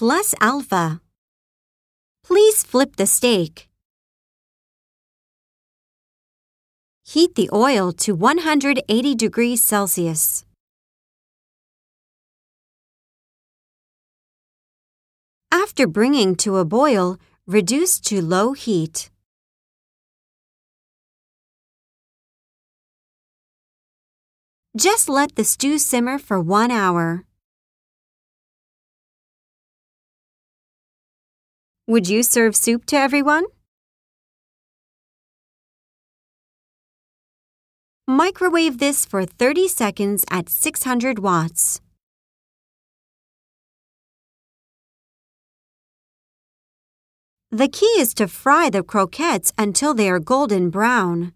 plus alpha. Please flip the steak. Heat the oil to 180 degrees Celsius. After bringing to a boil, reduce to low heat. Just let the stew simmer for one hour. Would you serve soup to everyone? Microwave this for 30 seconds at 600 watts. The key is to fry the croquettes until they are golden brown.